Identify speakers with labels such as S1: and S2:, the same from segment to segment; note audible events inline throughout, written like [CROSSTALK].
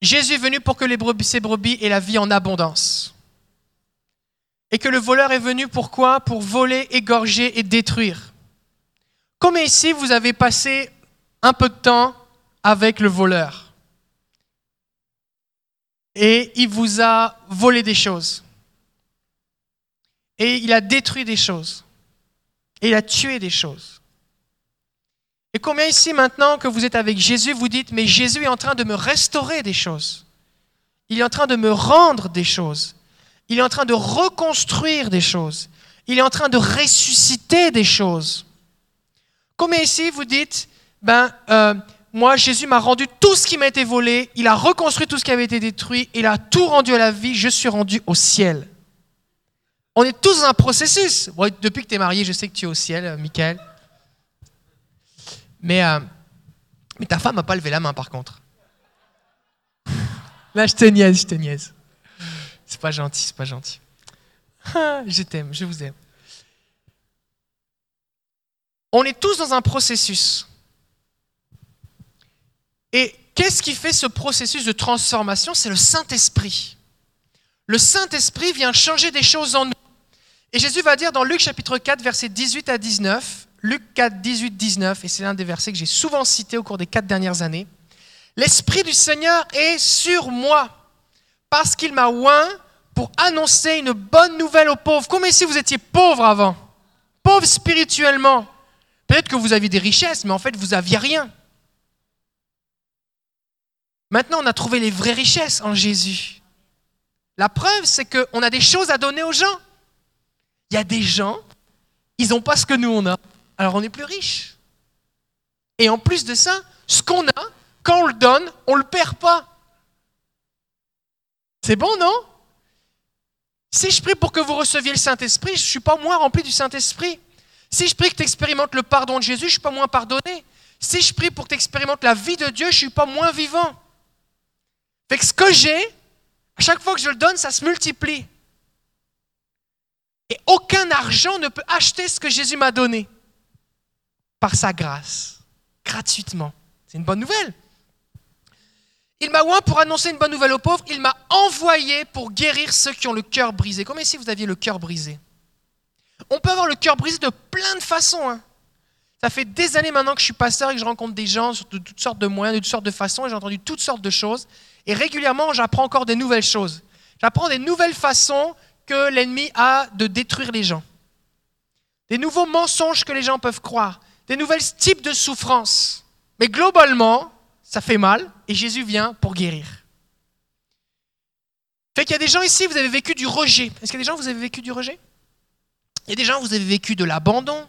S1: Jésus est venu pour que les brebis, ses brebis aient la vie en abondance. Et que le voleur est venu pourquoi Pour voler, égorger et détruire. Combien ici vous avez passé un peu de temps avec le voleur et il vous a volé des choses et il a détruit des choses et il a tué des choses. Et combien ici maintenant que vous êtes avec Jésus, vous dites, mais Jésus est en train de me restaurer des choses. Il est en train de me rendre des choses. Il est en train de reconstruire des choses. Il est en train de ressusciter des choses. Combien ici vous dites, ben, euh, moi, Jésus m'a rendu tout ce qui m'a été volé, il a reconstruit tout ce qui avait été détruit, il a tout rendu à la vie, je suis rendu au ciel. On est tous dans un processus. depuis que tu es marié, je sais que tu es au ciel, euh, Michael. Mais, euh, mais ta femme n'a pas levé la main, par contre. Là, je te niaise, je te niaise. C'est pas gentil, c'est pas gentil. je t'aime, je vous aime. On est tous dans un processus. Et qu'est-ce qui fait ce processus de transformation? C'est le Saint-Esprit. Le Saint-Esprit vient changer des choses en nous. Et Jésus va dire dans Luc chapitre 4, versets 18 à 19, Luc 4, 18, 19, et c'est l'un des versets que j'ai souvent cité au cours des quatre dernières années, L'Esprit du Seigneur est sur moi, parce qu'il m'a oint pour annoncer une bonne nouvelle aux pauvres. Comme si vous étiez pauvre avant, pauvre spirituellement? Peut-être que vous aviez des richesses, mais en fait, vous n'aviez rien. Maintenant, on a trouvé les vraies richesses en Jésus. La preuve, c'est qu'on a des choses à donner aux gens. Il y a des gens, ils n'ont pas ce que nous, on a. Alors on est plus riche. Et en plus de ça, ce qu'on a, quand on le donne, on ne le perd pas. C'est bon, non? Si je prie pour que vous receviez le Saint-Esprit, je ne suis pas moins rempli du Saint-Esprit. Si je prie que tu expérimentes le pardon de Jésus, je ne suis pas moins pardonné. Si je prie pour que tu expérimentes la vie de Dieu, je ne suis pas moins vivant. Ce que j'ai, à chaque fois que je le donne, ça se multiplie. Et aucun argent ne peut acheter ce que Jésus m'a donné par sa grâce, gratuitement. C'est une bonne nouvelle. Il m'a oint pour annoncer une bonne nouvelle aux pauvres. Il m'a envoyé pour guérir ceux qui ont le cœur brisé. Comme si vous aviez le cœur brisé? On peut avoir le cœur brisé de plein de façons. Hein. Ça fait des années maintenant que je suis pasteur et que je rencontre des gens de toutes sortes de moyens, de toutes sortes de façons, et j'ai entendu toutes sortes de choses. Et régulièrement, j'apprends encore des nouvelles choses. J'apprends des nouvelles façons que l'ennemi a de détruire les gens. Des nouveaux mensonges que les gens peuvent croire. Des nouveaux types de souffrances. Mais globalement, ça fait mal et Jésus vient pour guérir. Fait qu'il y a des gens ici, vous avez vécu du rejet. Est-ce qu'il y a des gens, vous avez vécu du rejet? Il y a des gens, vous avez vécu de l'abandon.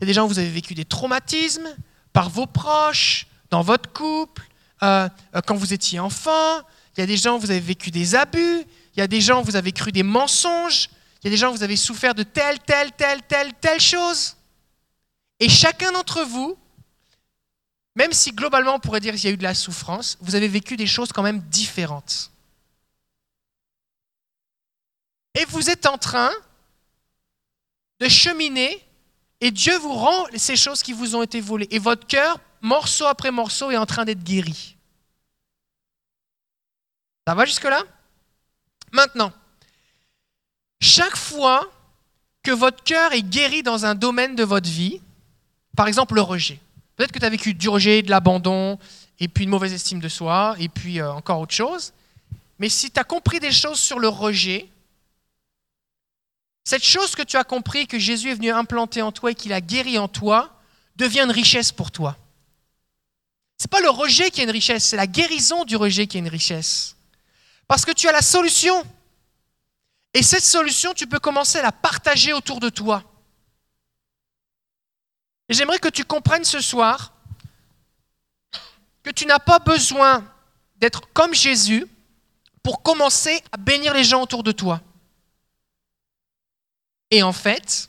S1: Il y a des gens, vous avez vécu des traumatismes par vos proches, dans votre couple, euh, euh, quand vous étiez enfant. Il y a des gens, vous avez vécu des abus. Il y a des gens, vous avez cru des mensonges. Il y a des gens, vous avez souffert de telle, telle, telle, telle, telle chose. Et chacun d'entre vous, même si globalement on pourrait dire qu'il y a eu de la souffrance, vous avez vécu des choses quand même différentes. Et vous êtes en train de cheminer et Dieu vous rend ces choses qui vous ont été volées. Et votre cœur morceau après morceau, est en train d'être guéri. Ça va jusque-là? Maintenant, chaque fois que votre cœur est guéri dans un domaine de votre vie, par exemple le rejet, peut-être que tu as vécu du rejet, de l'abandon, et puis une mauvaise estime de soi, et puis euh, encore autre chose, mais si tu as compris des choses sur le rejet, cette chose que tu as compris, que Jésus est venu implanter en toi et qu'il a guéri en toi, devient une richesse pour toi. Ce n'est pas le rejet qui est une richesse, c'est la guérison du rejet qui est une richesse. Parce que tu as la solution. Et cette solution, tu peux commencer à la partager autour de toi. J'aimerais que tu comprennes ce soir que tu n'as pas besoin d'être comme Jésus pour commencer à bénir les gens autour de toi. Et en fait,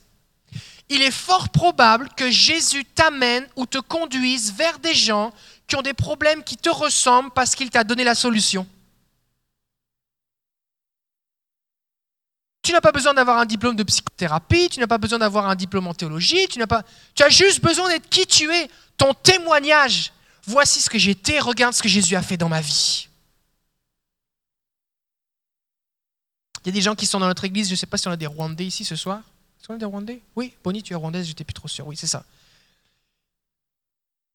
S1: il est fort probable que Jésus t'amène ou te conduise vers des gens qui ont des problèmes qui te ressemblent parce qu'il t'a donné la solution. Tu n'as pas besoin d'avoir un diplôme de psychothérapie, tu n'as pas besoin d'avoir un diplôme en théologie, tu n'as pas tu as juste besoin d'être qui tu es, ton témoignage. Voici ce que j'étais, regarde ce que Jésus a fait dans ma vie. Il y a des gens qui sont dans notre église, je ne sais pas si on a des Rwandais ici ce soir. Est-ce qu'on a des Rwandais? Oui, Bonnie, tu es rwandaise, j'étais plus trop sûr. Oui, c'est ça.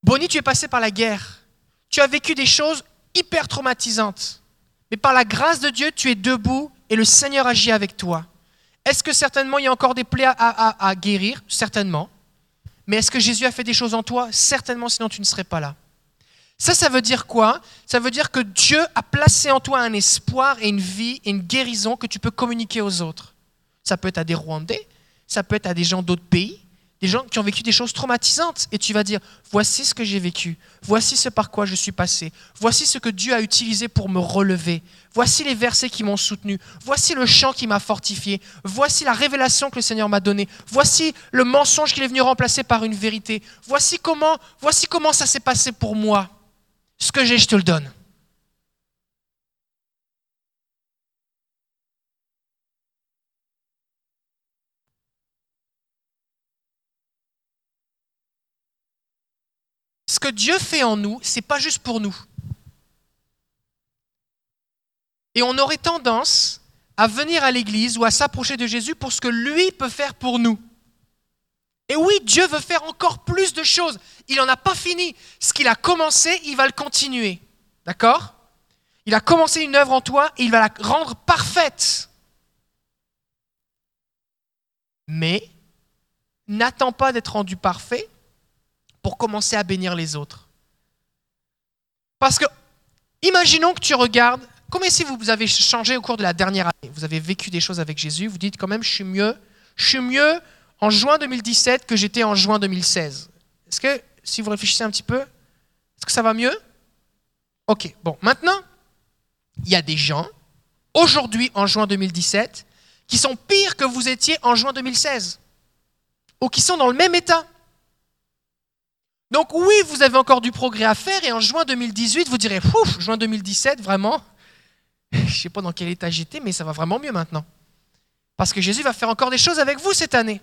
S1: Bonnie, tu es passé par la guerre. Tu as vécu des choses hyper traumatisantes. Mais par la grâce de Dieu, tu es debout et le Seigneur agit avec toi. Est-ce que certainement il y a encore des plaies à, guérir? Certainement. Mais est-ce que Jésus a fait des choses en toi? Certainement, sinon tu ne serais pas là. Ça, ça veut dire quoi? Ça veut dire que Dieu a placé en toi un espoir et une vie et une guérison que tu peux communiquer aux autres. Ça peut être à des Rwandais, ça peut être à des gens d'autres pays, des gens qui ont vécu des choses traumatisantes. Et tu vas dire, voici ce que j'ai vécu, voici ce par quoi je suis passé, voici ce que Dieu a utilisé pour me relever, voici les versets qui m'ont soutenu, voici le chant qui m'a fortifié, voici la révélation que le Seigneur m'a donnée, voici le mensonge qu'il est venu remplacer par une vérité, voici comment, voici comment ça s'est passé pour moi. Ce que j'ai, je te le donne. Dieu fait en nous, c'est pas juste pour nous. Et on aurait tendance à venir à l'église ou à s'approcher de Jésus pour ce que lui peut faire pour nous. Et oui, Dieu veut faire encore plus de choses. Il n'en a pas fini. Ce qu'il a commencé, il va le continuer. D'accord? Il a commencé une œuvre en toi et il va la rendre parfaite. Mais n'attends pas d'être rendu parfait pour commencer à bénir les autres. Parce que, imaginons que tu regardes, combien si vous avez changé au cours de la dernière année, vous avez vécu des choses avec Jésus, vous dites quand même, je suis mieux, je suis mieux en juin 2017 que j'étais en juin 2016. Est-ce que, si vous réfléchissez un petit peu, est-ce que ça va mieux? Ok, bon, maintenant, il y a des gens, aujourd'hui en juin 2017, qui sont pires que vous étiez en juin 2016, ou qui sont dans le même état. Donc oui, vous avez encore du progrès à faire et en juin 2018, vous direz, ouf, juin 2017, vraiment, [LAUGHS] je ne sais pas dans quel état j'étais, mais ça va vraiment mieux maintenant. Parce que Jésus va faire encore des choses avec vous cette année.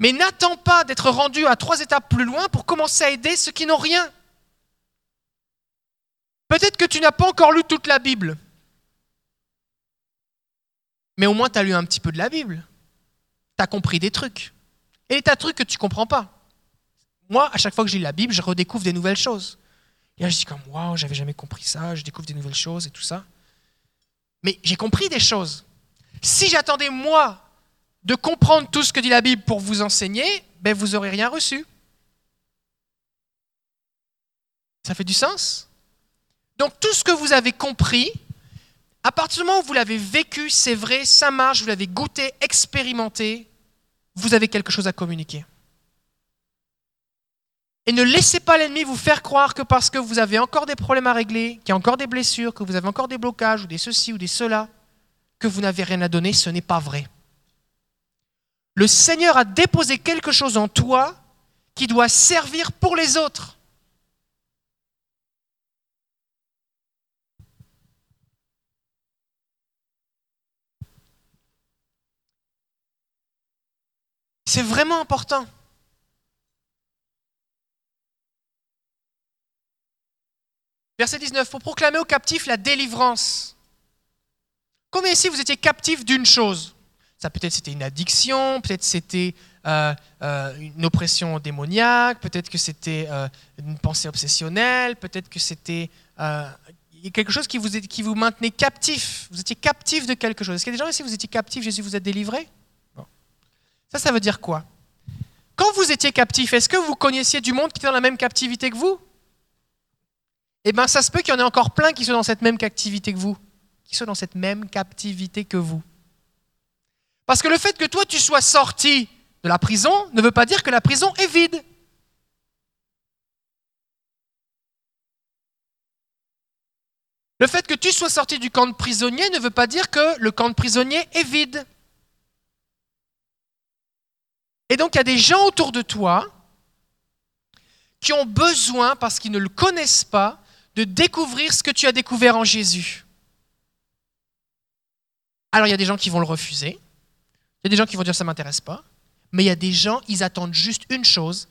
S1: Mais n'attends pas d'être rendu à trois étapes plus loin pour commencer à aider ceux qui n'ont rien. Peut-être que tu n'as pas encore lu toute la Bible. Mais au moins, tu as lu un petit peu de la Bible. Tu as compris des trucs. Et les tas de trucs que tu ne comprends pas moi, à chaque fois que j'ai la Bible, je redécouvre des nouvelles choses. Et là, je dis comme, waouh, j'avais jamais compris ça, je découvre des nouvelles choses et tout ça. Mais j'ai compris des choses. Si j'attendais, moi, de comprendre tout ce que dit la Bible pour vous enseigner, ben, vous n'aurez rien reçu. Ça fait du sens? Donc, tout ce que vous avez compris, à partir du moment où vous l'avez vécu, c'est vrai, ça marche, vous l'avez goûté, expérimenté, vous avez quelque chose à communiquer. Et ne laissez pas l'ennemi vous faire croire que parce que vous avez encore des problèmes à régler, qu'il y a encore des blessures, que vous avez encore des blocages, ou des ceci ou des cela, que vous n'avez rien à donner, ce n'est pas vrai. Le Seigneur a déposé quelque chose en toi qui doit servir pour les autres. C'est vraiment important. Verset 19, pour proclamer aux captifs la délivrance. Combien ici vous étiez captifs d'une chose? Ça peut-être c'était une addiction, peut-être c'était euh, euh, une oppression démoniaque, peut-être que c'était euh, une pensée obsessionnelle, peut-être que c'était quelque chose qui vous, qui vous maintenait captif. Vous étiez captif de quelque chose. Est-ce qu'il y a des gens ici, vous étiez captif, Jésus vous a délivré? Ça, ça veut dire quoi? Quand vous étiez captif, est-ce que vous connaissiez du monde qui était dans la même captivité que vous? Eh bien ça se peut qu'il y en ait encore plein qui soient dans cette même captivité que vous, qui soient dans cette même captivité que vous. Parce que le fait que toi tu sois sorti de la prison ne veut pas dire que la prison est vide. Le fait que tu sois sorti du camp de prisonnier ne veut pas dire que le camp de prisonnier est vide. Et donc il y a des gens autour de toi qui ont besoin, parce qu'ils ne le connaissent pas, de découvrir ce que tu as découvert en Jésus. Alors il y a des gens qui vont le refuser, il y a des gens qui vont dire ça ne m'intéresse pas, mais il y a des gens, ils attendent juste une chose,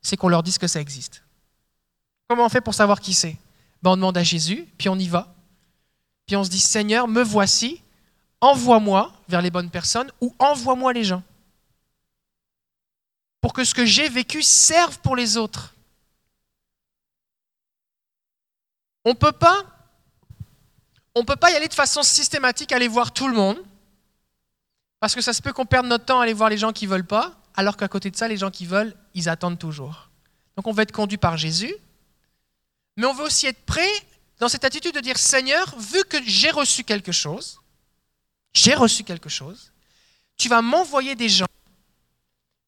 S1: c'est qu'on leur dise que ça existe. Comment on fait pour savoir qui c'est? Ben, On demande à Jésus, puis on y va. Puis on se dit, Seigneur, me voici, envoie-moi vers les bonnes personnes ou envoie-moi les gens. Pour que ce que j'ai vécu serve pour les autres. On peut pas on peut pas y aller de façon systématique, aller voir tout le monde, parce que ça se peut qu'on perde notre temps à aller voir les gens qui veulent pas, alors qu'à côté de ça, les gens qui veulent, ils attendent toujours. Donc on va être conduit par Jésus, mais on veut aussi être prêt dans cette attitude de dire Seigneur, vu que j'ai reçu quelque chose, j'ai reçu quelque chose, tu vas m'envoyer des gens,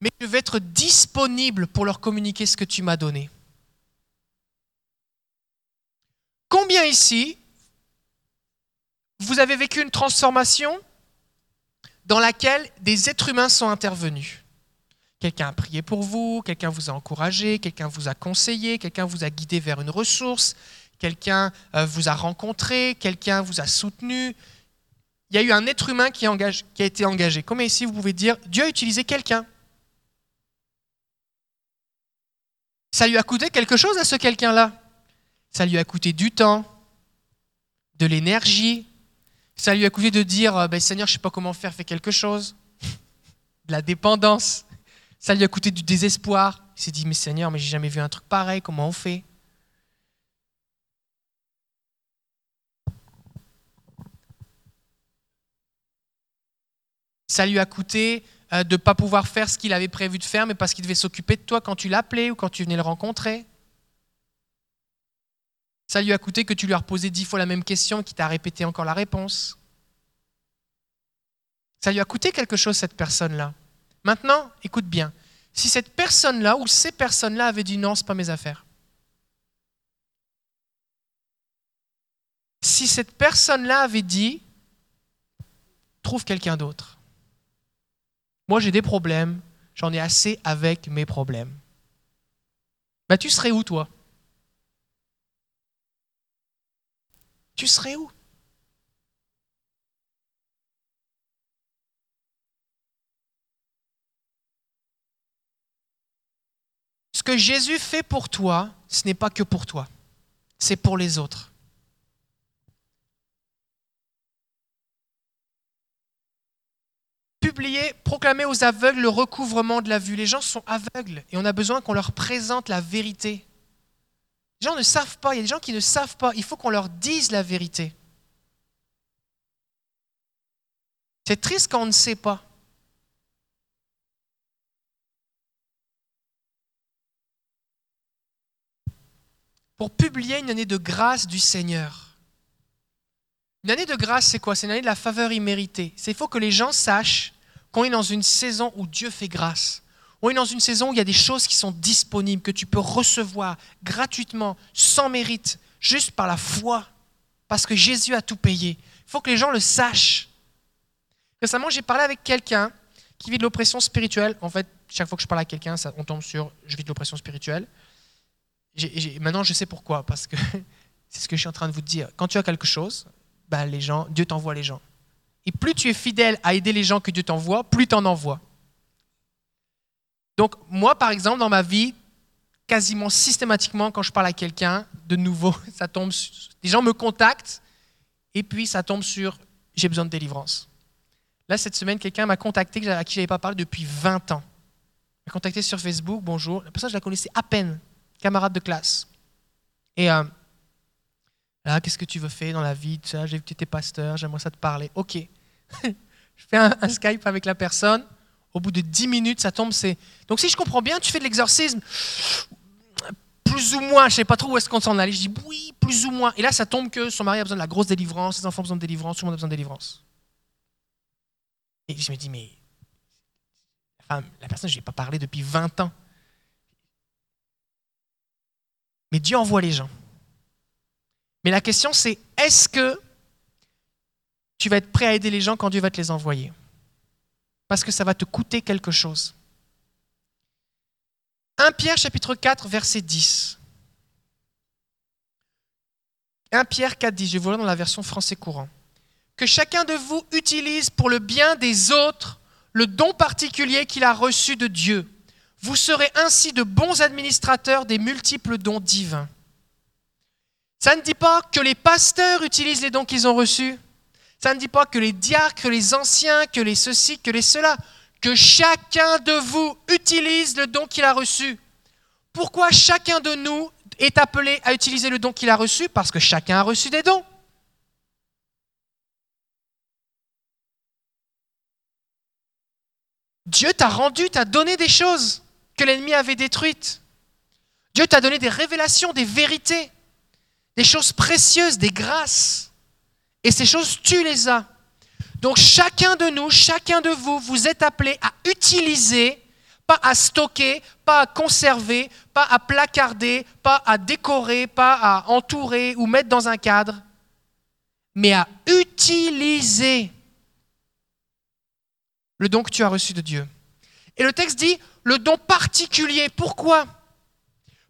S1: mais je vais être disponible pour leur communiquer ce que tu m'as donné. Combien ici, vous avez vécu une transformation dans laquelle des êtres humains sont intervenus? Quelqu'un a prié pour vous, quelqu'un vous a encouragé, quelqu'un vous a conseillé, quelqu'un vous a guidé vers une ressource, quelqu'un euh, vous a rencontré, quelqu'un vous a soutenu. Il y a eu un être humain qui, qui a été engagé. Comment ici vous pouvez dire Dieu a utilisé quelqu'un? Ça lui a coûté quelque chose à ce quelqu'un-là? Ça lui a coûté du temps, de l'énergie. Ça lui a coûté de dire euh, ben, Seigneur, je ne sais pas comment faire, fais quelque chose. [LAUGHS] de la dépendance. Ça lui a coûté du désespoir. Il s'est dit Mais Seigneur, mais j'ai jamais vu un truc pareil, comment on fait? Ça lui a coûté euh, de ne pas pouvoir faire ce qu'il avait prévu de faire, mais parce qu'il devait s'occuper de toi quand tu l'appelais ou quand tu venais le rencontrer. Ça lui a coûté que tu lui as reposé dix fois la même question et qu'il t'a répété encore la réponse. Ça lui a coûté quelque chose, cette personne-là. Maintenant, écoute bien, si cette personne-là ou ces personnes-là avaient dit non, ce pas mes affaires. Si cette personne-là avait dit trouve quelqu'un d'autre. Moi, j'ai des problèmes, j'en ai assez avec mes problèmes. Bah, tu serais où, toi? Tu serais où? Ce que Jésus fait pour toi, ce n'est pas que pour toi, c'est pour les autres. publier, proclamer aux aveugles le recouvrement de la vue. Les gens sont aveugles et on a besoin qu'on leur présente la vérité. Les gens ne savent pas, il y a des gens qui ne savent pas, il faut qu'on leur dise la vérité. C'est triste quand on ne sait pas. Pour publier une année de grâce du Seigneur. Une année de grâce, c'est quoi? C'est une année de la faveur imméritée. C'est faut que les gens sachent qu'on est dans une saison où Dieu fait grâce. On est dans une saison où il y a des choses qui sont disponibles, que tu peux recevoir gratuitement, sans mérite, juste par la foi, parce que Jésus a tout payé. Il faut que les gens le sachent. Récemment, j'ai parlé avec quelqu'un qui vit de l'oppression spirituelle. En fait, chaque fois que je parle à quelqu'un, on tombe sur je vis de l'oppression spirituelle. maintenant, je sais pourquoi, parce que [LAUGHS] c'est ce que je suis en train de vous dire. Quand tu as quelque chose, ben, les gens, Dieu t'envoie les gens. Et plus tu es fidèle à aider les gens que Dieu t'envoie, plus tu en envoies. Donc moi, par exemple, dans ma vie, quasiment systématiquement, quand je parle à quelqu'un, de nouveau, [LAUGHS] ça tombe sur... Les gens me contactent et puis ça tombe sur j'ai besoin de délivrance. Là, cette semaine, quelqu'un m'a contacté à qui je n'avais pas parlé depuis 20 ans. Il m'a contacté sur Facebook, bonjour. La personne, je la connaissais à peine, camarade de classe. Et euh, ah, qu'est-ce que tu veux faire dans la vie J'ai vu que tu étais pasteur, j'aimerais ça te parler. Ok. [LAUGHS] je fais un, Skype avec la personne. Au bout de 10 minutes, ça tombe. C'est Donc, si je comprends bien, tu fais de l'exorcisme. Plus ou moins, je ne sais pas trop où est-ce qu'on s'en allait. Je dis oui, plus ou moins. Et là, ça tombe que son mari a besoin de la grosse délivrance, ses enfants ont besoin de délivrance, tout le monde a besoin de délivrance. Et je me dis, mais la personne, je n'ai pas parlé depuis 20 ans. Mais Dieu envoie les gens. Mais la question c'est, est-ce que tu vas être prêt à aider les gens quand Dieu va te les envoyer? Parce que ça va te coûter quelque chose. 1 Pierre chapitre 4 verset 10. 1 Pierre 4 10, je vais vous dans la version français courant. Que chacun de vous utilise pour le bien des autres le don particulier qu'il a reçu de Dieu. Vous serez ainsi de bons administrateurs des multiples dons divins. Ça ne dit pas que les pasteurs utilisent les dons qu'ils ont reçus. Ça ne dit pas que les diacres, que les anciens, que les ceci, que les cela. Que chacun de vous utilise le don qu'il a reçu. Pourquoi chacun de nous est appelé à utiliser le don qu'il a reçu? Parce que chacun a reçu des dons. Dieu t'a rendu, t'a donné des choses que l'ennemi avait détruites. Dieu t'a donné des révélations, des vérités, des choses précieuses, des grâces. Et ces choses, tu les as. Donc chacun de nous, chacun de vous, vous êtes appelé à utiliser, pas à stocker, pas à conserver, pas à placarder, pas à décorer, pas à entourer ou mettre dans un cadre, mais à utiliser le don que tu as reçu de Dieu. Et le texte dit le don particulier. Pourquoi?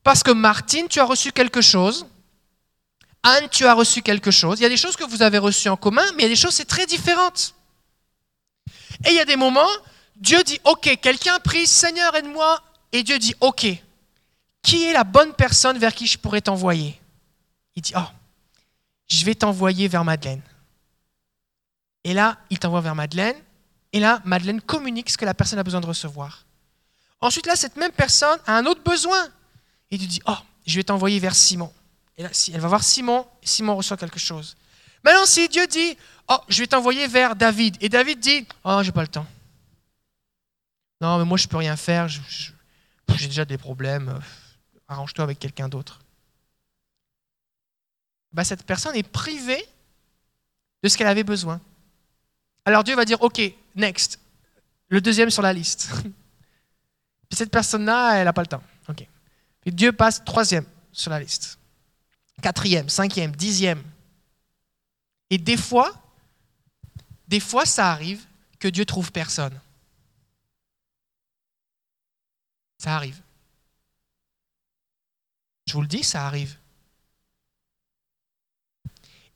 S1: Parce que Martine, tu as reçu quelque chose. Anne, tu as reçu quelque chose. Il y a des choses que vous avez reçues en commun, mais il y a des choses, c'est très différentes. Et il y a des moments, Dieu dit, OK, quelqu'un prie, Seigneur, aide-moi. Et Dieu dit, OK, qui est la bonne personne vers qui je pourrais t'envoyer? Il dit, oh, je vais t'envoyer vers Madeleine. Et là, il t'envoie vers Madeleine. Et là, Madeleine communique ce que la personne a besoin de recevoir. Ensuite, là, cette même personne a un autre besoin. Et tu oh, je vais t'envoyer vers Simon. Elle va voir Simon, Simon reçoit quelque chose. Maintenant, si Dieu dit, oh, je vais t'envoyer vers David, et David dit, oh, j'ai pas le temps. Non, mais moi, je peux rien faire, j'ai déjà des problèmes, euh, arrange-toi avec quelqu'un d'autre. Bah, cette personne est privée de ce qu'elle avait besoin. Alors Dieu va dire, OK, next, le deuxième sur la liste. [LAUGHS] Cette personne-là, elle n'a pas le temps. OK. Dieu passe troisième sur la liste. Quatrième, cinquième, dixième. Et des fois, des fois, ça arrive que Dieu trouve personne. Ça arrive. Je vous le dis, ça arrive.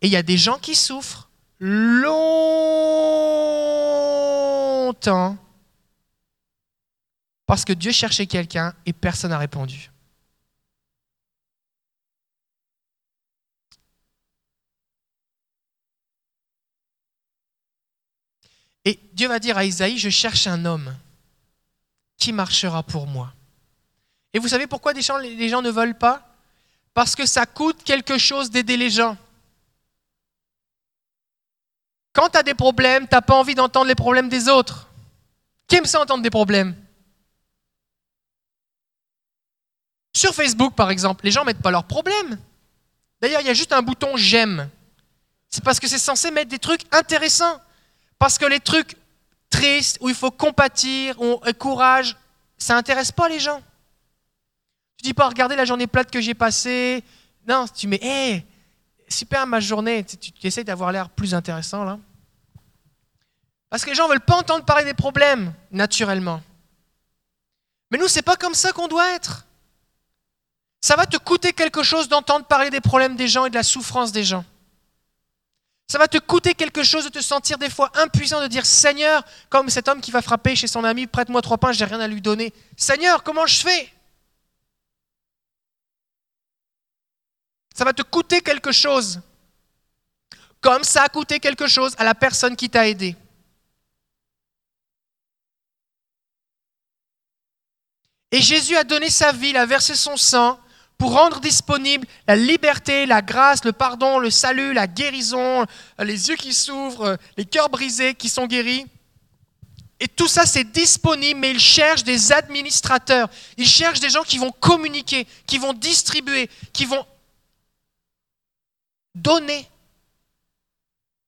S1: Et il y a des gens qui souffrent longtemps parce que Dieu cherchait quelqu'un et personne n'a répondu. Et Dieu va dire à Isaïe, je cherche un homme qui marchera pour moi. Et vous savez pourquoi les gens, ne veulent pas? Parce que ça coûte quelque chose d'aider les gens. Quand tu as des problèmes, tu n'as pas envie d'entendre les problèmes des autres. Qui aime ça entendre des problèmes? Sur Facebook, par exemple, les gens ne mettent pas leurs problèmes. D'ailleurs, il y a juste un bouton j'aime. C'est parce que c'est censé mettre des trucs intéressants. Parce que les trucs tristes, où il faut compatir, où on courage, ça n'intéresse pas les gens. Tu dis pas, regardez la journée plate que j'ai passée. Non, tu mets, hé, super ma journée, tu, tu essaies d'avoir l'air plus intéressant là. Parce que les gens ne veulent pas entendre parler des problèmes, naturellement. Mais nous, c'est pas comme ça qu'on doit être. Ça va te coûter quelque chose d'entendre parler des problèmes des gens et de la souffrance des gens. Ça va te coûter quelque chose de te sentir des fois impuissant, de dire Seigneur, comme cet homme qui va frapper chez son ami, prête-moi trois pains, j'ai rien à lui donner. Seigneur, comment je fais? Ça va te coûter quelque chose. Comme ça a coûté quelque chose à la personne qui t'a aidé. Et Jésus a donné sa vie, il a versé son sang pour rendre disponible la liberté, la grâce, le pardon, le salut, la guérison, les yeux qui s'ouvrent, les cœurs brisés qui sont guéris. Et tout ça, c'est disponible, mais il cherche des administrateurs. Il cherche des gens qui vont communiquer, qui vont distribuer, qui vont donner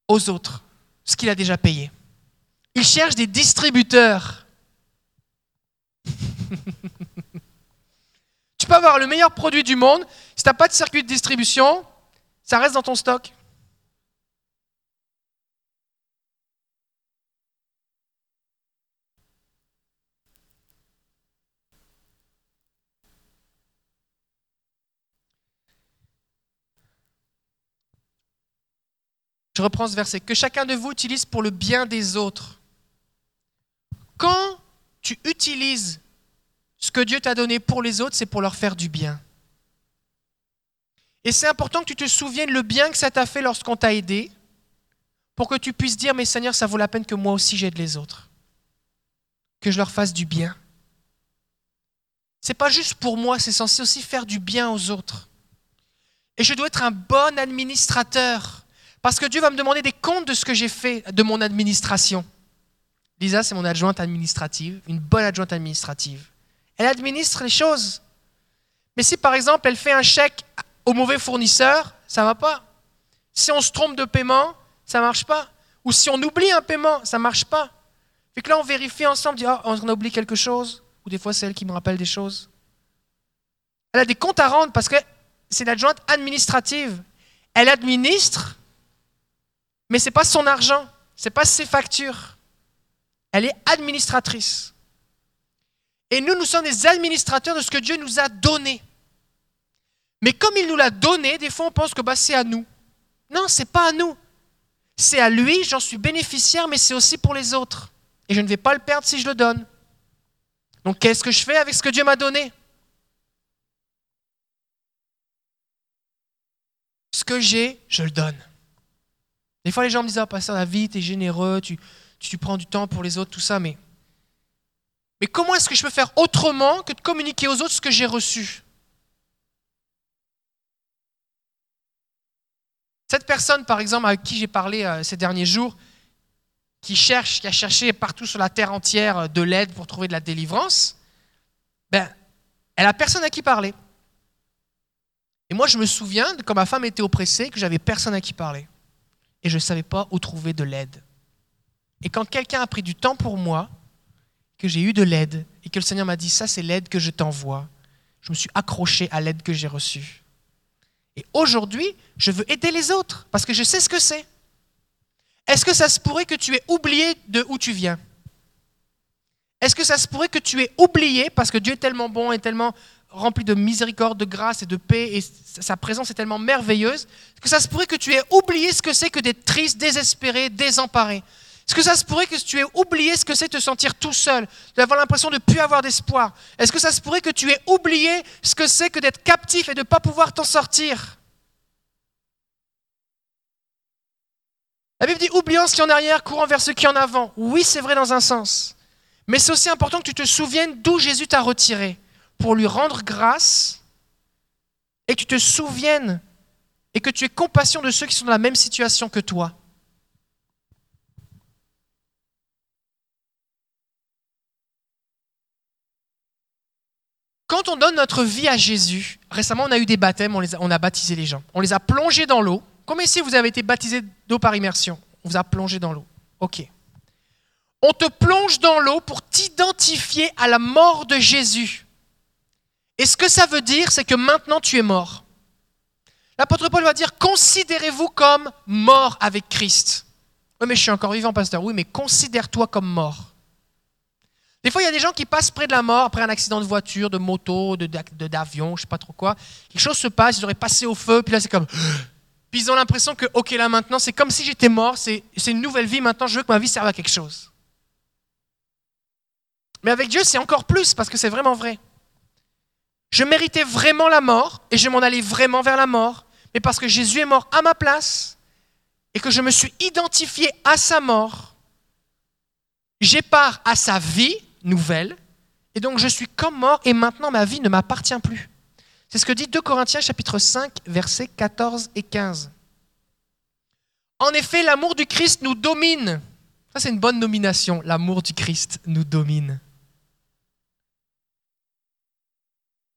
S1: aux autres ce qu'il a déjà payé. Il cherche des distributeurs. [LAUGHS] tu peux avoir le meilleur produit du monde, si tu n'as pas de circuit de distribution, ça reste dans ton stock. Je reprends ce verset. Que chacun de vous utilise pour le bien des autres. Quand tu utilises ce que Dieu t'a donné pour les autres, c'est pour leur faire du bien. Et c'est important que tu te souviennes le bien que ça t'a fait lorsqu'on t'a aidé, pour que tu puisses dire, mais Seigneur, ça vaut la peine que moi aussi j'aide les autres, que je leur fasse du bien. C'est pas juste pour moi, c'est censé aussi faire du bien aux autres. Et je dois être un bon administrateur, parce que Dieu va me demander des comptes de ce que j'ai fait de mon administration. Lisa, c'est mon adjointe administrative, une bonne adjointe administrative. Elle administre les choses. Mais si par exemple elle fait un chèque au mauvais fournisseur, ça ne va pas. Si on se trompe de paiement, ça ne marche pas. Ou si on oublie un paiement, ça ne marche pas. Fait que là, on vérifie ensemble, dit, oh, on a oublié quelque chose. Ou des fois, c'est elle qui me rappelle des choses. Elle a des comptes à rendre parce que c'est l'adjointe administrative. Elle administre, mais ce n'est pas son argent, ce n'est pas ses factures. Elle est administratrice. Et nous, nous sommes des administrateurs de ce que Dieu nous a donné. Mais comme il nous l'a donné, des fois on pense que bah, c'est à nous. Non, c'est pas à nous. C'est à lui, j'en suis bénéficiaire, mais c'est aussi pour les autres. Et je ne vais pas le perdre si je le donne. Donc qu'est-ce que je fais avec ce que Dieu m'a donné? Ce que j'ai, je le donne. Des fois les gens me disent, ah, pasteur David, tu es généreux, tu, tu prends du temps pour les autres, tout ça, mais, mais comment est-ce que je peux faire autrement que de communiquer aux autres ce que j'ai reçu? Cette personne, par exemple, avec qui j'ai parlé euh, ces derniers jours, qui cherche, qui a cherché partout sur la terre entière euh, de l'aide pour trouver de la délivrance, ben, elle a personne à qui parler. Et moi, je me souviens de quand ma femme était oppressée, que j'avais personne à qui parler. Et je ne savais pas où trouver de l'aide. Et quand quelqu'un a pris du temps pour moi, que j'ai eu de l'aide, et que le Seigneur m'a dit, ça c'est l'aide que je t'envoie, je me suis accroché à l'aide que j'ai reçue. Et aujourd'hui, je veux aider les autres, parce que je sais ce que c'est. Est-ce que ça se pourrait que tu aies oublié de où tu viens? Est-ce que ça se pourrait que tu aies oublié, parce que Dieu est tellement bon et tellement rempli de miséricorde, de grâce et de paix, et sa présence est tellement merveilleuse, que ça se pourrait que tu aies oublié ce que c'est que d'être triste, désespéré, désemparé? Est-ce que ça se pourrait que tu aies oublié ce que c'est de te sentir tout seul, d'avoir l'impression de ne plus avoir d'espoir? Est-ce que ça se pourrait que tu aies oublié ce que c'est que d'être captif et de ne pas pouvoir t'en sortir? La Bible dit oubliant ce qui est en arrière, courant vers ce qui est en avant. Oui, c'est vrai dans un sens. Mais c'est aussi important que tu te souviennes d'où Jésus t'a retiré pour lui rendre grâce et que tu te souviennes et que tu aies compassion de ceux qui sont dans la même situation que toi. Quand on donne notre vie à Jésus, récemment on a eu des baptêmes, on, a baptisé les gens. On les a plongés dans l'eau. Comme ici vous avez été baptisé d'eau par immersion On vous a plongé dans l'eau. Ok. On te plonge dans l'eau pour t'identifier à la mort de Jésus. Et ce que ça veut dire, c'est que maintenant tu es mort. L'apôtre Paul va dire, considérez-vous comme mort avec Christ. Oui, mais je suis encore vivant, pasteur. Oui, mais considère-toi comme mort. Des fois, il y a des gens qui passent près de la mort après un accident de voiture, de moto, d'avion, de, je sais pas trop quoi. Quelque chose se passe, ils auraient passé au feu, puis là, c'est comme. [GASPS] Puis ils ont l'impression que, ok, là maintenant, c'est comme si j'étais mort, c'est une nouvelle vie, maintenant je veux que ma vie serve à quelque chose. Mais avec Dieu, c'est encore plus, parce que c'est vraiment vrai. Je méritais vraiment la mort, et je m'en allais vraiment vers la mort, mais parce que Jésus est mort à ma place, et que je me suis identifié à sa mort, j'ai part à sa vie, nouvelle, et donc je suis comme mort, et maintenant ma vie ne m'appartient plus. C'est ce que dit 2 Corinthiens chapitre 5, versets 14 et 15. En effet, l'amour du Christ nous domine. Ça, c'est une bonne nomination. L'amour du Christ nous domine.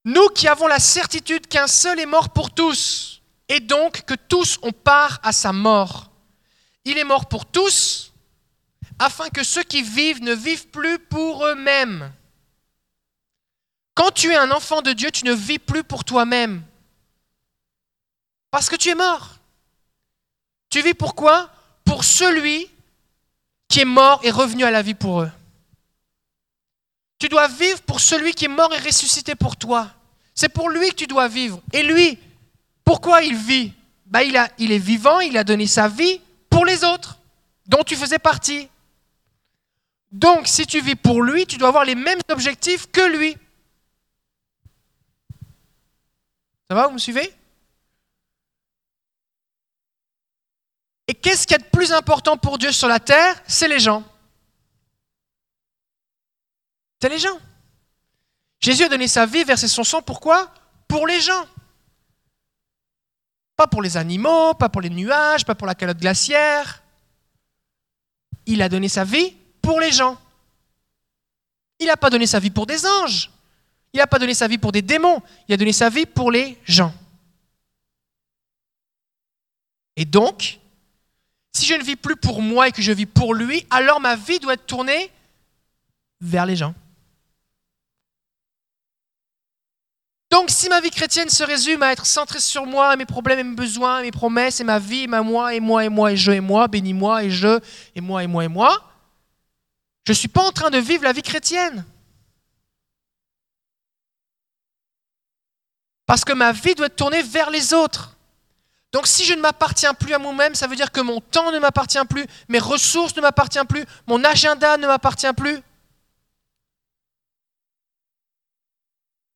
S1: Nous qui avons la certitude qu'un seul est mort pour tous, et donc que tous ont part à sa mort. Il est mort pour tous, afin que ceux qui vivent ne vivent plus pour eux-mêmes. Quand tu es un enfant de Dieu, tu ne vis plus pour toi-même. Parce que tu es mort. Tu vis pourquoi Pour celui qui est mort et revenu à la vie pour eux. Tu dois vivre pour celui qui est mort et ressuscité pour toi. C'est pour lui que tu dois vivre. Et lui, pourquoi il vit? Bah, il, a, il est vivant, il a donné sa vie pour les autres, dont tu faisais partie. Donc, si tu vis pour lui, tu dois avoir les mêmes objectifs que lui. Ça va, vous me suivez? Et qu'est-ce qu'il y a de plus important pour Dieu sur la terre? C'est les gens. C'est les gens. Jésus a donné sa vie, versé son sang, pourquoi? Pour les gens. Pas pour les animaux, pas pour les nuages, pas pour la calotte glaciaire. Il a donné sa vie pour les gens. Il n'a pas donné sa vie pour des anges. Il n'a pas donné sa vie pour des démons. Il a donné sa vie pour les gens. Et donc, si je ne vis plus pour moi et que je vis pour lui, alors ma vie doit être tournée vers les gens. Donc si ma vie chrétienne se résume à être centrée sur moi, mes problèmes et mes besoins, mes promesses et ma vie, et ma moi et moi et moi et je et moi, bénis-moi et je et moi et moi et moi, je ne suis pas en train de vivre la vie chrétienne. Parce que ma vie doit être tournée vers les autres. Donc si je ne m'appartiens plus à moi-même, ça veut dire que mon temps ne m'appartient plus, mes ressources ne m'appartiennent plus, mon agenda ne m'appartient plus.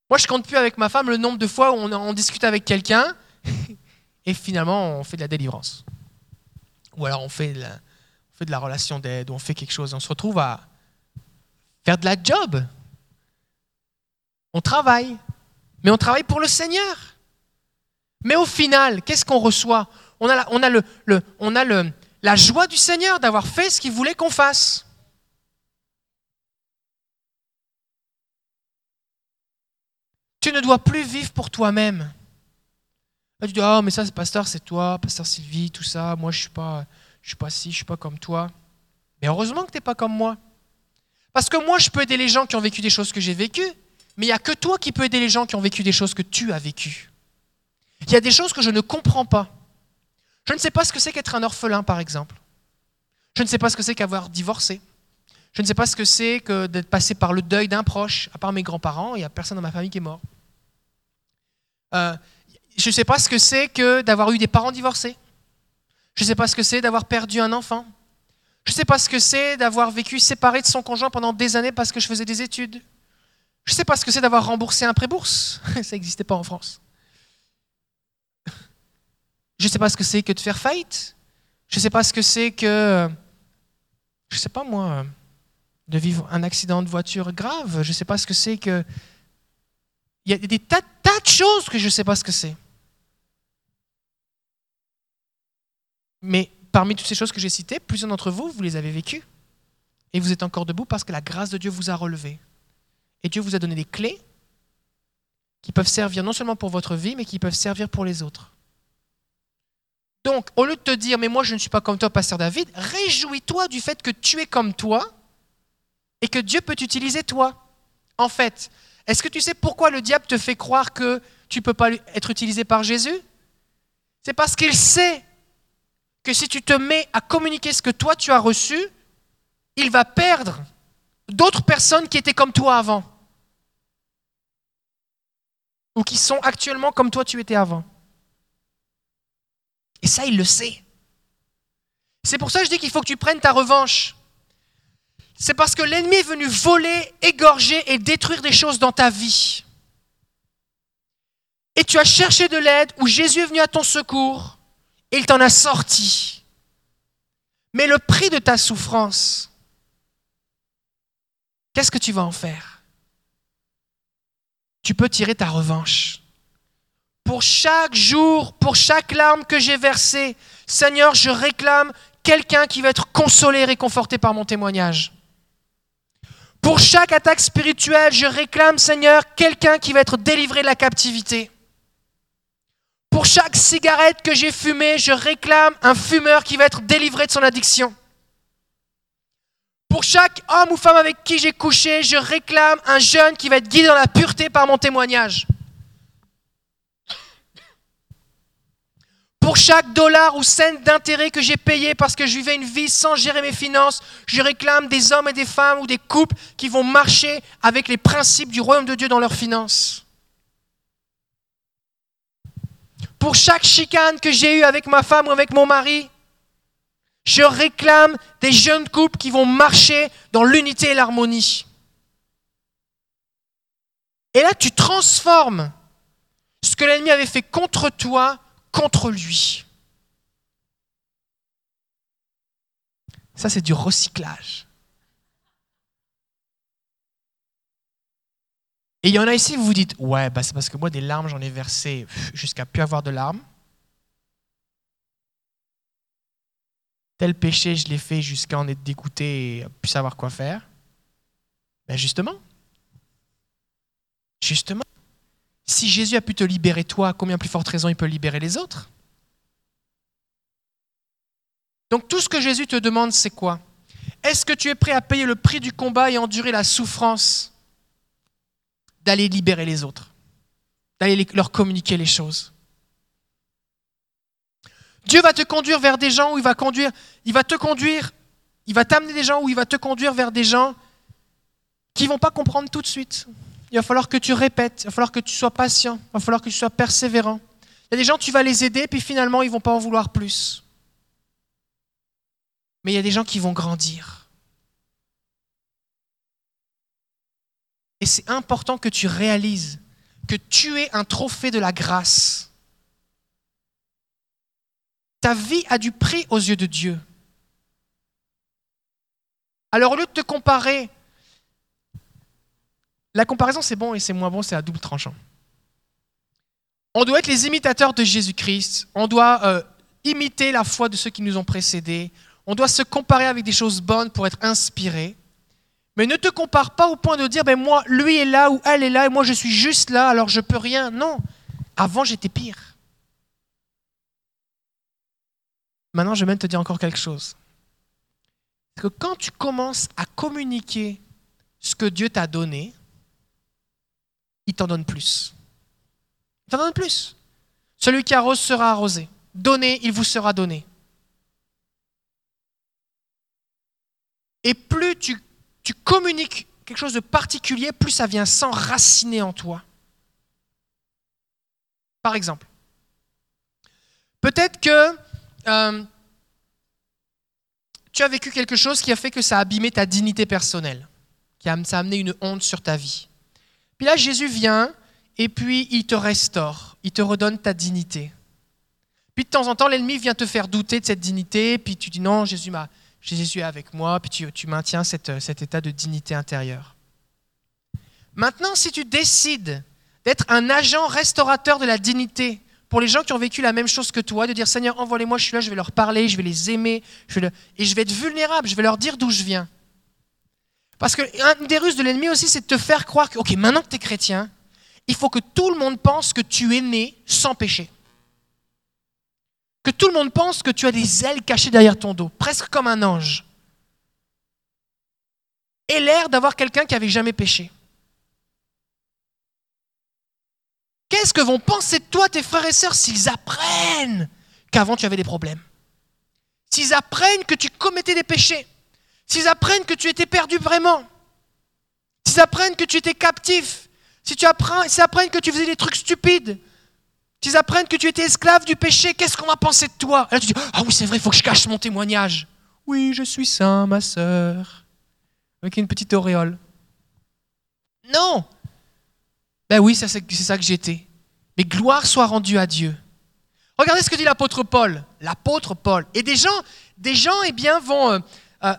S1: Moi, je compte plus avec ma femme le nombre de fois où on, discute avec quelqu'un [LAUGHS] et finalement on fait de la délivrance. Ou alors on fait de la, on fait de la relation d'aide, on fait quelque chose, on se retrouve à faire de la job. On travaille, mais on travaille pour le Seigneur. Mais au final, qu'est-ce qu'on reçoit? On a, la, on a, le, on a le, la joie du Seigneur d'avoir fait ce qu'il voulait qu'on fasse. Tu ne dois plus vivre pour toi-même. tu dis, oh, mais ça, pasteur, c'est toi, pasteur Sylvie, tout ça. Moi, je suis, pas, je suis pas ci, je ne suis pas comme toi. Mais heureusement que tu n'es pas comme moi. Parce que moi, je peux aider les gens qui ont vécu des choses que j'ai vécues, mais il n'y a que toi qui peux aider les gens qui ont vécu des choses que tu as vécues. Il y a des choses que je ne comprends pas. Je ne sais pas ce que c'est qu'être un orphelin, par exemple. Je ne sais pas ce que c'est qu'avoir divorcé. Je ne sais pas ce que c'est que d'être passé par le deuil d'un proche. À part mes grands-parents, il n'y a personne dans ma famille qui est mort. Euh, je ne sais pas ce que c'est que d'avoir eu des parents divorcés. Je ne sais pas ce que c'est d'avoir perdu un enfant. Je ne sais pas ce que c'est d'avoir vécu séparé de son conjoint pendant des années parce que je faisais des études. Je ne sais pas ce que c'est d'avoir remboursé un prêt-bourse. [LAUGHS] Ça n'existait pas en France. Je ne sais pas ce que c'est que de faire faillite. Je ne sais pas ce que c'est que, je ne sais pas moi, de vivre un accident de voiture grave. Je ne sais pas ce que c'est que... Il y a des tas, tas de choses que je ne sais pas ce que c'est. Mais parmi toutes ces choses que j'ai citées, plusieurs d'entre vous, vous les avez vécues. Et vous êtes encore debout parce que la grâce de Dieu vous a relevé. Et Dieu vous a donné des clés qui peuvent servir non seulement pour votre vie, mais qui peuvent servir pour les autres. Donc, au lieu de te dire, mais moi je ne suis pas comme toi, pasteur David, réjouis-toi du fait que tu es comme toi et que Dieu peut t'utiliser toi. En fait, est-ce que tu sais pourquoi le diable te fait croire que tu ne peux pas être utilisé par Jésus? C'est parce qu'il sait que si tu te mets à communiquer ce que toi tu as reçu, il va perdre d'autres personnes qui étaient comme toi avant. Ou qui sont actuellement comme toi tu étais avant. Et ça, il le sait. C'est pour ça que je dis qu'il faut que tu prennes ta revanche. C'est parce que l'ennemi est venu voler, égorger et détruire des choses dans ta vie. Et tu as cherché de l'aide où Jésus est venu à ton secours il t'en a sorti. Mais le prix de ta souffrance, qu'est-ce que tu vas en faire? Tu peux tirer ta revanche pour chaque jour, pour chaque larme que j'ai versée, Seigneur, je réclame quelqu'un qui va être consolé et réconforté par mon témoignage. Pour chaque attaque spirituelle, je réclame, Seigneur, quelqu'un qui va être délivré de la captivité. Pour chaque cigarette que j'ai fumée, je réclame un fumeur qui va être délivré de son addiction. Pour chaque homme ou femme avec qui j'ai couché, je réclame un jeune qui va être guidé dans la pureté par mon témoignage. Pour chaque dollar ou cent d'intérêt que j'ai payé parce que je vivais une vie sans gérer mes finances, je réclame des hommes et des femmes ou des couples qui vont marcher avec les principes du royaume de Dieu dans leurs finances. Pour chaque chicane que j'ai eue avec ma femme ou avec mon mari, je réclame des jeunes couples qui vont marcher dans l'unité et l'harmonie. Et là, tu transformes ce que l'ennemi avait fait contre toi contre lui. Ça, c'est du recyclage. Et il y en a ici, vous vous dites, ouais, bah c'est parce que moi, des larmes, j'en ai versé jusqu'à plus avoir de larmes. Tel péché, je l'ai fait jusqu'à en être dégoûté et plus savoir quoi faire. Ben justement, justement, si Jésus a pu te libérer toi, combien plus forte raison il peut libérer les autres? Donc tout ce que Jésus te demande, c'est quoi? Est-ce que tu es prêt à payer le prix du combat et endurer la souffrance? D'aller libérer les autres, d'aller leur communiquer les choses. Dieu va te conduire vers des gens où il va conduire, il va te conduire, il va t'amener des gens où il va te conduire vers des gens qui vont pas comprendre tout de suite. Il va falloir que tu répètes, il va falloir que tu sois patient, il va falloir que tu sois persévérant. Il y a des gens, tu vas les aider, puis finalement, ils vont pas en vouloir plus. Mais il y a des gens qui vont grandir. Et c'est important que tu réalises que tu es un trophée de la grâce. Ta vie a du prix aux yeux de Dieu. Alors au lieu de te comparer, la comparaison c'est bon et c'est moins bon, c'est à double tranchant. On doit être les imitateurs de Jésus-Christ, on doit euh, imiter la foi de ceux qui nous ont précédés, on doit se comparer avec des choses bonnes pour être inspiré. Mais ne te compare pas au point de dire, ben moi, lui est là ou elle est là et moi je suis juste là, alors je peux rien. Non, avant j'étais pire. Maintenant, je vais même te dire encore quelque chose. C'est que quand tu commences à communiquer ce que Dieu t'a donné, il t'en donne plus. Il t'en donne plus. Celui qui arrose sera arrosé. Donnez, il vous sera donné. Et plus tu tu communiques quelque chose de particulier, plus ça vient s'enraciner en toi. Par exemple, peut-être que euh, tu as vécu quelque chose qui a fait que ça a abîmé ta dignité personnelle, qui a, amené une honte sur ta vie. Puis là, Jésus vient et puis il te restaure, il te redonne ta dignité. Puis de temps en temps, l'ennemi vient te faire douter de cette dignité, puis tu dis non, Jésus m'a Jésus est avec moi, puis tu, maintiens cet état de dignité intérieure. Maintenant, si tu décides d'être un agent restaurateur de la dignité pour les gens qui ont vécu la même chose que toi, de dire Seigneur, envoie-les-moi, je suis là, je vais leur parler, je vais les aimer, et je vais être vulnérable, je vais leur dire d'où je viens. Parce qu'une des ruses de l'ennemi aussi, c'est de te faire croire que, ok, maintenant que tu es chrétien, il faut que tout le monde pense que tu es né sans péché que tout le monde pense que tu as des ailes cachées derrière ton dos, presque comme un ange. Et l'air d'avoir quelqu'un qui n'avait jamais péché. Qu'est-ce que vont penser de toi tes frères et sœurs s'ils apprennent qu'avant tu avais des problèmes? S'ils apprennent que tu commettais des péchés? S'ils apprennent que tu étais perdu vraiment? S'ils apprennent que tu étais captif? S'ils apprennent que tu faisais des trucs stupides? S'ils apprennent que tu étais esclave du péché, qu'est-ce qu'on va penser de toi? Là, tu dis, ah oui, c'est vrai, il faut que je cache mon témoignage. Oui, je suis saint, ma sœur. Avec une petite auréole. Non Ben oui, c'est ça que j'étais. Mais gloire soit rendue à Dieu. Regardez ce que dit l'apôtre Paul. L'apôtre Paul. Et des gens, des gens eh bien, vont euh, euh,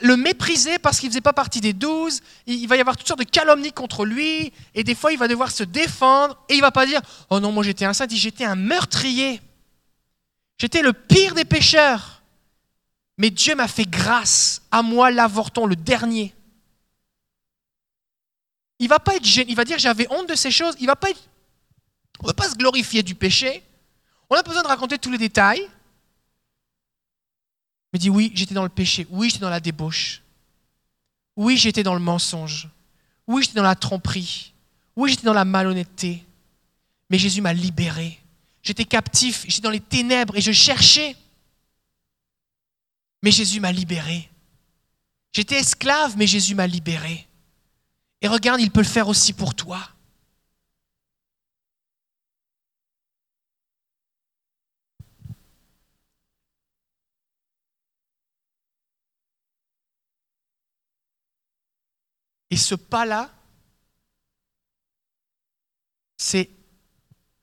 S1: le mépriser parce qu'il ne faisait pas partie des douze, il va y avoir toutes sortes de calomnies contre lui, et des fois il va devoir se défendre, et il va pas dire Oh non, moi j'étais un saint, il dit J'étais un meurtrier, j'étais le pire des pécheurs, mais Dieu m'a fait grâce, à moi l'avorton, le dernier. Il va pas être gêné, il va dire J'avais honte de ces choses, il va pas être. On ne va pas se glorifier du péché, on pas besoin de raconter tous les détails, me dit oui, j'étais dans le péché, oui, j'étais dans la débauche, oui, j'étais dans le mensonge, oui, j'étais dans la tromperie, oui, j'étais dans la malhonnêteté, mais Jésus m'a libéré. J'étais captif, j'étais dans les ténèbres et je cherchais. Mais Jésus m'a libéré. J'étais esclave, mais Jésus m'a libéré. Et regarde, il peut le faire aussi pour toi. Et ce pas-là, c'est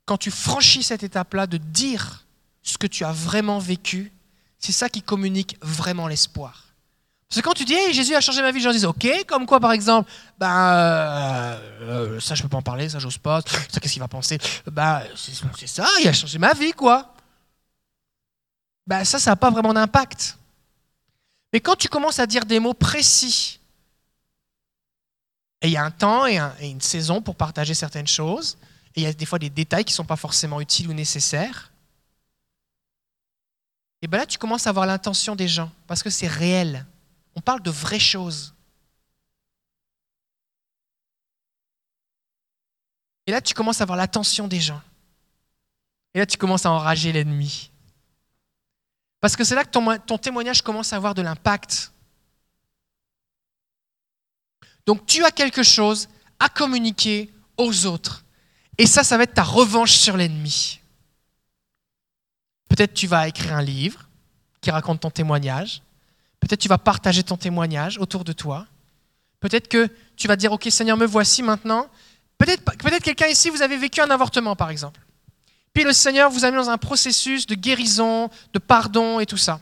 S1: quand tu franchis cette étape-là de dire ce que tu as vraiment vécu, c'est ça qui communique vraiment l'espoir. Parce que quand tu dis hey, Jésus a changé ma vie, les gens disent ok, comme quoi par exemple Ben euh, euh, ça je peux pas en parler, ça j'ose pas, ça qu'est-ce qu'il va penser? Ben c'est ça, il a changé ma vie quoi. Ben ça ça n'a pas vraiment d'impact. Mais quand tu commences à dire des mots précis, et il y a un temps et, une saison pour partager certaines choses, et il y a des fois des détails qui ne sont pas forcément utiles ou nécessaires, et bien là, tu commences à voir l'intention des gens, parce que c'est réel. On parle de vraies choses. Et là, tu commences à voir l'attention des gens. Et là, tu commences à enrager l'ennemi. Parce que c'est là que ton, témoignage commence à avoir de l'impact. Donc tu as quelque chose à communiquer aux autres. Et ça, ça va être ta revanche sur l'ennemi. Peut-être tu vas écrire un livre qui raconte ton témoignage. Peut-être tu vas partager ton témoignage autour de toi. Peut-être que tu vas dire, OK Seigneur, me voici maintenant. Peut-être peut quelqu'un ici, vous avez vécu un avortement, par exemple. Puis le Seigneur vous a mis dans un processus de guérison, de pardon et tout ça.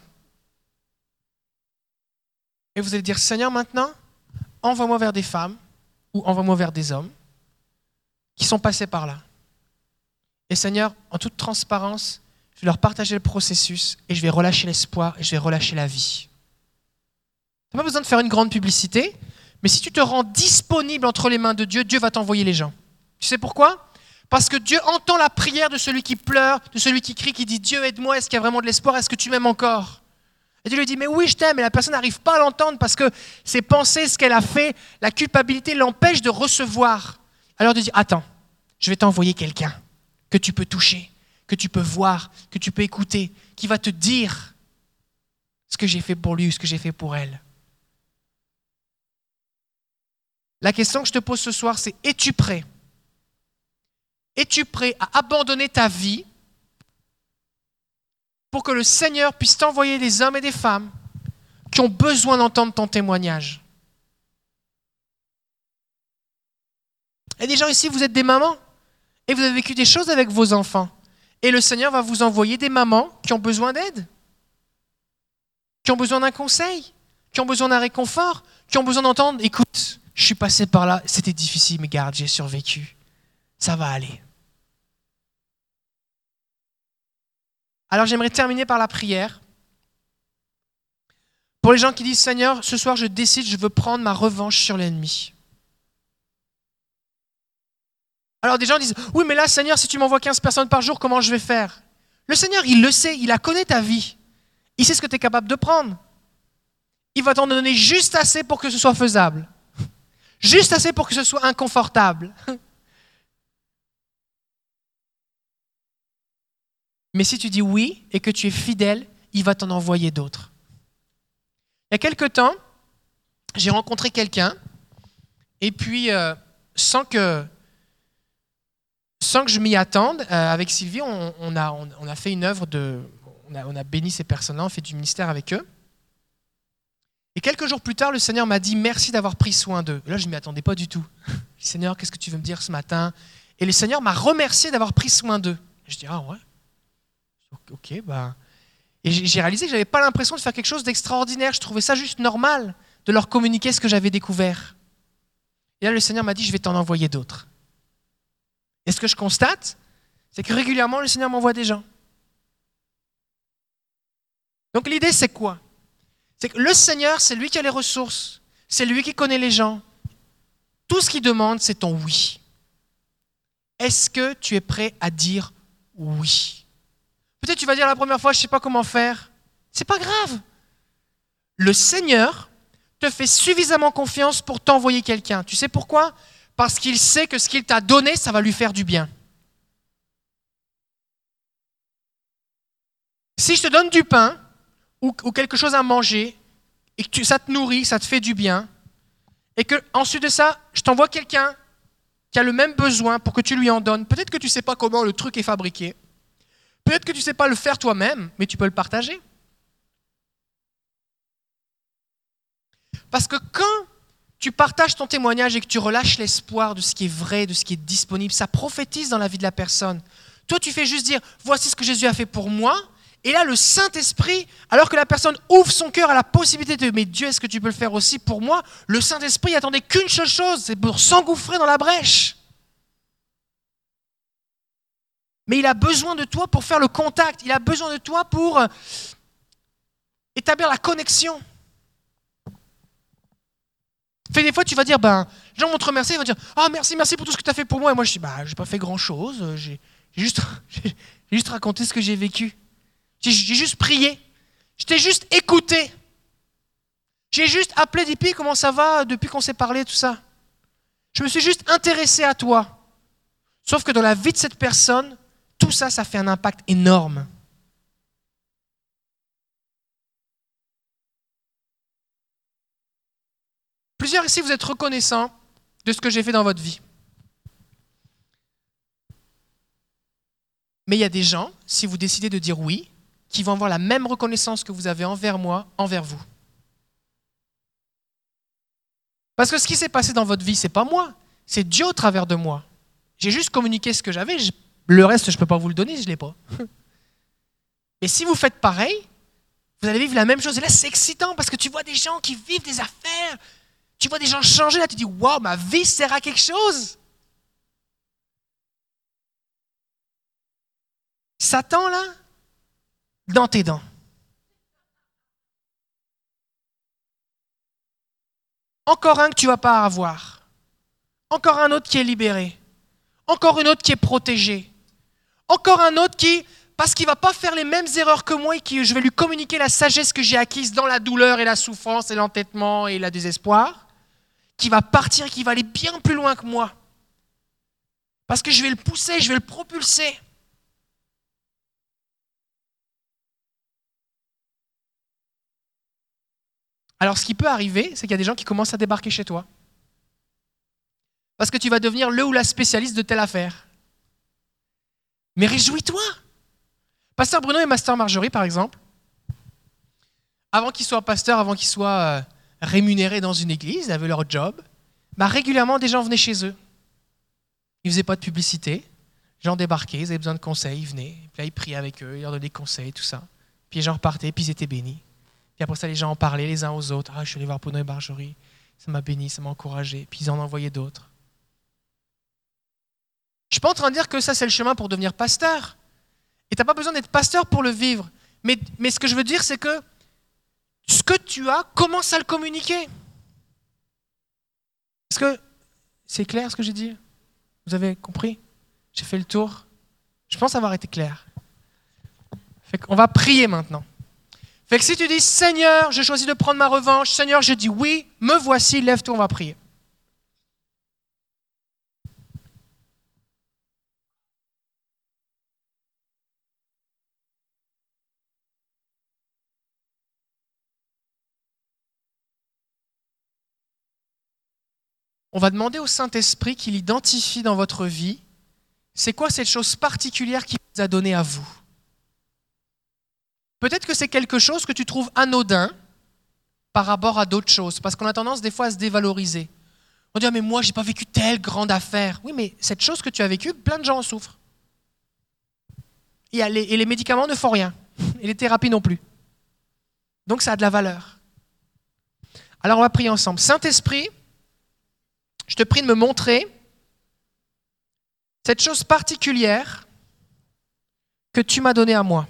S1: Et vous allez dire, Seigneur, maintenant, envoie-moi vers des femmes ou envoie-moi vers des hommes qui sont passés par là. Et Seigneur, en toute transparence, je vais leur partager le processus et je vais relâcher l'espoir et je vais relâcher la vie. Tu n'as pas besoin de faire une grande publicité, mais si tu te rends disponible entre les mains de Dieu, Dieu va t'envoyer les gens. Tu sais pourquoi? Parce que Dieu entend la prière de celui qui pleure, de celui qui crie, qui dit Dieu aide-moi, est-ce qu'il y a vraiment de l'espoir? Est-ce que tu m'aimes encore? Et Dieu lui dit Mais oui, je t'aime, et la personne n'arrive pas à l'entendre parce que ses pensées, ce qu'elle a fait, la culpabilité l'empêche de recevoir. Alors Dieu dit Attends, je vais t'envoyer quelqu'un que tu peux toucher que tu peux voir, que tu peux écouter, qui va te dire ce que j'ai fait pour lui ou ce que j'ai fait pour elle. La question que je te pose ce soir, c'est es-tu prêt? Es-tu prêt à abandonner ta vie pour que le Seigneur puisse t'envoyer des hommes et des femmes qui ont besoin d'entendre ton témoignage Et des gens ici, vous êtes des mamans et vous avez vécu des choses avec vos enfants. Et le Seigneur va vous envoyer des mamans qui ont besoin d'aide, qui ont besoin d'un conseil, qui ont besoin d'un réconfort, qui ont besoin d'entendre, écoute, je suis passé par là, c'était difficile, mais garde, j'ai survécu. Ça va aller. Alors j'aimerais terminer par la prière. Pour les gens qui disent, Seigneur, ce soir je décide, je veux prendre ma revanche sur l'ennemi. Alors des gens disent, oui mais là Seigneur, si tu m'envoies 15 personnes par jour, comment je vais faire? Le Seigneur, il le sait, il a connaît ta vie. Il sait ce que tu es capable de prendre. Il va t'en donner juste assez pour que ce soit faisable. Juste assez pour que ce soit inconfortable. [LAUGHS] Mais si tu dis oui et que tu es fidèle, il va t'en envoyer d'autres. Il y a quelque temps, j'ai rencontré quelqu'un, et puis, euh, sans que sans que je m'y attende, euh, avec Sylvie, on, a, on, a, fait une œuvre de. On a, on a béni ces personnes-là, on fait du ministère avec eux. Et quelques jours plus tard, le Seigneur m'a dit merci d'avoir pris soin d'eux. Là, je ne m'y attendais pas du tout. [LAUGHS] Seigneur, qu'est-ce que tu veux me dire ce matin? Et le Seigneur m'a remercié d'avoir pris soin d'eux. Je dis ah ouais? Ok, bah. Et j'ai réalisé que je n'avais pas l'impression de faire quelque chose d'extraordinaire. Je trouvais ça juste normal de leur communiquer ce que j'avais découvert. Et là, le Seigneur m'a dit je vais t'en envoyer d'autres. Et ce que je constate, c'est que régulièrement, le Seigneur m'envoie des gens. Donc l'idée, c'est quoi? C'est que le Seigneur, c'est lui qui a les ressources, c'est lui qui connaît les gens. Tout ce qu'il demande, c'est ton oui. Est-ce que tu es prêt à dire oui? Peut-être tu vas dire la première fois, je ne sais pas comment faire. C'est pas grave. Le Seigneur te fait suffisamment confiance pour t'envoyer quelqu'un. Tu sais pourquoi? Parce qu'il sait que ce qu'il t'a donné, ça va lui faire du bien. Si je te donne du pain ou, quelque chose à manger, et que ça te nourrit, ça te fait du bien, et que ensuite de ça, je t'envoie quelqu'un qui a le même besoin pour que tu lui en donnes, peut-être que tu ne sais pas comment le truc est fabriqué, peut-être que tu ne sais pas le faire toi-même, mais tu peux le partager. Parce que quand tu partages ton témoignage et que tu relâches l'espoir de ce qui est vrai, de ce qui est disponible, ça prophétise dans la vie de la personne. Toi, tu fais juste dire, voici ce que Jésus a fait pour moi, Et là, le Saint-Esprit, alors que la personne ouvre son cœur à la possibilité de Mais Dieu, est-ce que tu peux le faire aussi pour moi? Le Saint-Esprit attendait qu'une seule chose, c'est pour s'engouffrer dans la brèche. Mais il a besoin de toi pour faire le contact, il a besoin de toi pour euh, établir la connexion. Fait des fois, tu vas dire, ben, les gens vont te remercier, ils vont dire, ah merci, merci pour tout ce que tu as fait pour moi. Et moi, je dis, bah, j'ai pas fait grand chose, j'ai juste, [LAUGHS] juste raconté ce que j'ai vécu. J'ai juste prié. Je t'ai juste écouté. J'ai juste appelé Dipi, comment ça va depuis qu'on s'est parlé, tout ça. Je me suis juste intéressé à toi. Sauf que dans la vie de cette personne, tout ça, ça fait un impact énorme. Plusieurs ici, vous êtes reconnaissants de ce que j'ai fait dans votre vie. Mais il y a des gens, si vous décidez de dire oui, qui vont avoir la même reconnaissance que vous avez envers moi, envers vous. Parce que ce qui s'est passé dans votre vie, c'est pas moi, c'est Dieu au travers de moi. J'ai juste communiqué ce que j'avais, le reste, je ne peux pas vous le donner, je ne l'ai pas. [LAUGHS] Et si vous faites pareil, vous allez vivre la même chose. Et là, c'est excitant parce que tu vois des gens qui vivent des affaires. Tu vois des gens changer. Là, tu dis Waouh, ma vie sert à quelque chose. Satan, là, dans tes dents. Encore un que tu ne vas pas avoir. Encore un autre qui est libéré. Encore une autre qui est protégée. Encore un autre qui, parce qu'il ne va pas faire les mêmes erreurs que moi et que je vais lui communiquer la sagesse que j'ai acquise dans la douleur et la souffrance et l'entêtement et le désespoir, qui va partir, qui va aller bien plus loin que moi. Parce que je vais le pousser, je vais le propulser. Alors ce qui peut arriver, c'est qu'il y a des gens qui commencent à débarquer chez toi. Parce que tu vas devenir le ou la spécialiste de telle affaire. Mais réjouis-toi. Pasteur Bruno et Master Marjorie, par exemple, avant qu'ils soient pasteurs, avant qu'ils soient euh, rémunérés dans une église, ils avaient leur job, bah, régulièrement des gens venaient chez eux. Ils ne faisaient pas de publicité. Les gens débarquaient, ils avaient besoin de conseils, ils venaient. Puis là, ils priaient avec eux, ils leur donnaient des conseils, tout ça. Puis les gens repartaient, puis ils étaient bénis. Puis après ça, les gens en parlaient les uns aux autres. Ah, je suis allé voir Bruno et Marjorie. Ça m'a béni, ça m'a encouragé. Puis ils en envoyaient d'autres. Je suis pas en train de dire que ça, c'est le chemin pour devenir pasteur. Et tu n'as pas besoin d'être pasteur pour le vivre. Mais, ce que je veux dire, c'est que ce que tu as, commence à le communiquer? Est-ce que c'est clair ce que j'ai dit? Vous avez compris? J'ai fait le tour. Je pense avoir été clair. On va prier maintenant. Que si tu dis Seigneur, je choisis de prendre ma revanche, Seigneur, je dis oui, me voici, lève-toi, on va prier. On va demander au Saint-Esprit qu'il identifie dans votre vie c'est quoi cette chose particulière qu'il vous a donnée à vous. Peut-être que c'est quelque chose que tu trouves anodin par rapport à d'autres choses, parce qu'on a tendance des fois à se dévaloriser. On dit, ah, mais moi, je n'ai pas vécu telle grande affaire. Oui, mais cette chose que tu as vécue, plein de gens en souffrent. Et les, et les médicaments ne font rien. Et les thérapies non plus. Donc ça a de la valeur. Alors on va prier ensemble. Saint-Esprit, je te prie de me montrer cette chose particulière que tu m'as donnée à moi.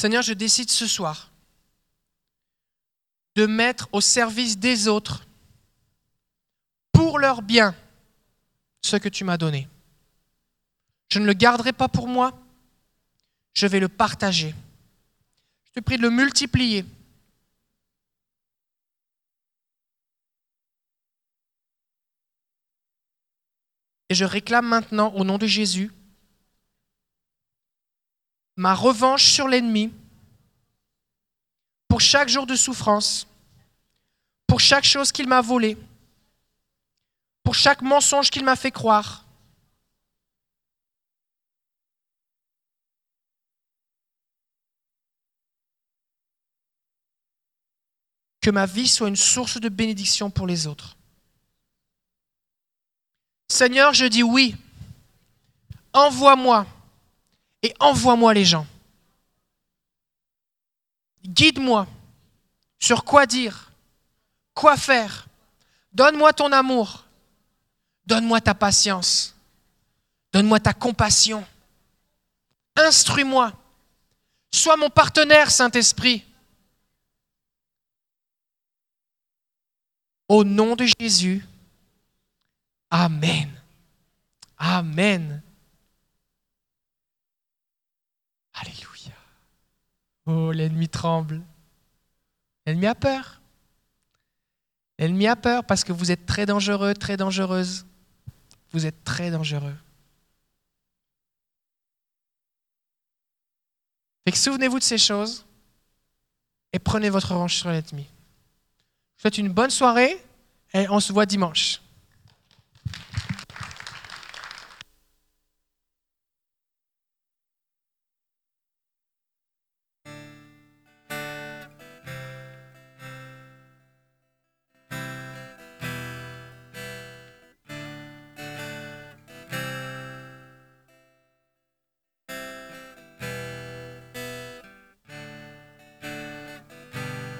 S1: Seigneur, je décide ce soir de mettre au service des autres, pour leur bien, ce que tu m'as donné. Je ne le garderai pas pour moi, je vais le partager. Je te prie de le multiplier. Et je réclame maintenant, au nom de Jésus, ma revanche sur l'ennemi pour chaque jour de souffrance, pour chaque chose qu'il m'a volée, pour chaque mensonge qu'il m'a fait croire. Que ma vie soit une source de bénédiction pour les autres. Seigneur, je dis oui. Envoie-moi et envoie-moi les gens. Guide-moi sur quoi dire, quoi faire. Donne-moi ton amour. Donne-moi ta patience. Donne-moi ta compassion. Instruis-moi. Sois mon partenaire, Saint-Esprit. Au nom de Jésus. Amen. Amen. Alléluia. Oh, l'ennemi tremble. L'ennemi a peur. L'ennemi a peur parce que vous êtes très dangereux, très dangereuse. Vous êtes très dangereux. Fait que souvenez-vous de ces choses et prenez votre revanche sur l'ennemi. Je vous souhaite une bonne soirée et on se voit dimanche.